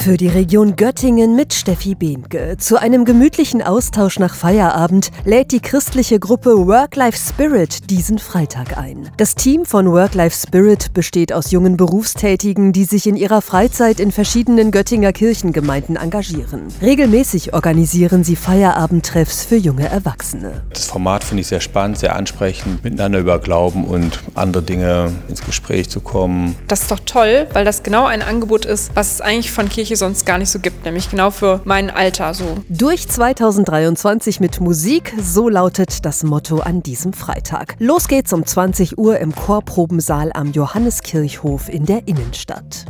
Für die Region Göttingen mit Steffi Behnke. Zu einem gemütlichen Austausch nach Feierabend lädt die christliche Gruppe Work-Life Spirit diesen Freitag ein. Das Team von Work-Life Spirit besteht aus jungen Berufstätigen, die sich in ihrer Freizeit in verschiedenen Göttinger Kirchengemeinden engagieren. Regelmäßig organisieren sie Feierabendtreffs für junge Erwachsene. Das Format finde ich sehr spannend, sehr ansprechend, miteinander über Glauben und andere Dinge ins Gespräch zu kommen. Das ist doch toll, weil das genau ein Angebot ist, was es eigentlich von Kirche sonst gar nicht so gibt, nämlich genau für mein Alter so. Durch 2023 mit Musik, so lautet das Motto an diesem Freitag. Los geht's um 20 Uhr im Chorprobensaal am Johanneskirchhof in der Innenstadt.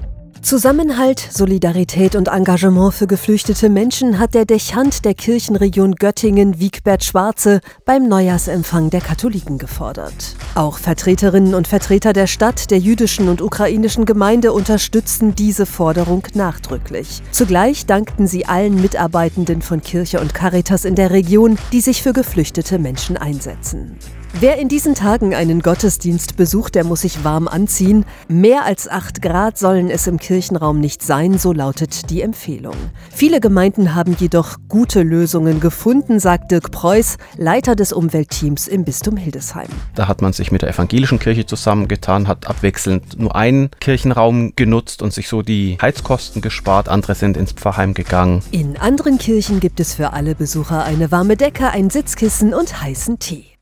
Zusammenhalt, Solidarität und Engagement für geflüchtete Menschen hat der Dechant der Kirchenregion Göttingen, Wiegbert Schwarze, beim Neujahrsempfang der Katholiken gefordert. Auch Vertreterinnen und Vertreter der Stadt, der jüdischen und ukrainischen Gemeinde unterstützten diese Forderung nachdrücklich. Zugleich dankten sie allen Mitarbeitenden von Kirche und Caritas in der Region, die sich für geflüchtete Menschen einsetzen. Wer in diesen Tagen einen Gottesdienst besucht, der muss sich warm anziehen. Mehr als 8 Grad sollen es im Kirchenraum nicht sein, so lautet die Empfehlung. Viele Gemeinden haben jedoch gute Lösungen gefunden, sagt Dirk Preuß, Leiter des Umweltteams im Bistum Hildesheim. Da hat man sich mit der evangelischen Kirche zusammengetan, hat abwechselnd nur einen Kirchenraum genutzt und sich so die Heizkosten gespart. Andere sind ins Pfarrheim gegangen. In anderen Kirchen gibt es für alle Besucher eine warme Decke, ein Sitzkissen und heißen Tee.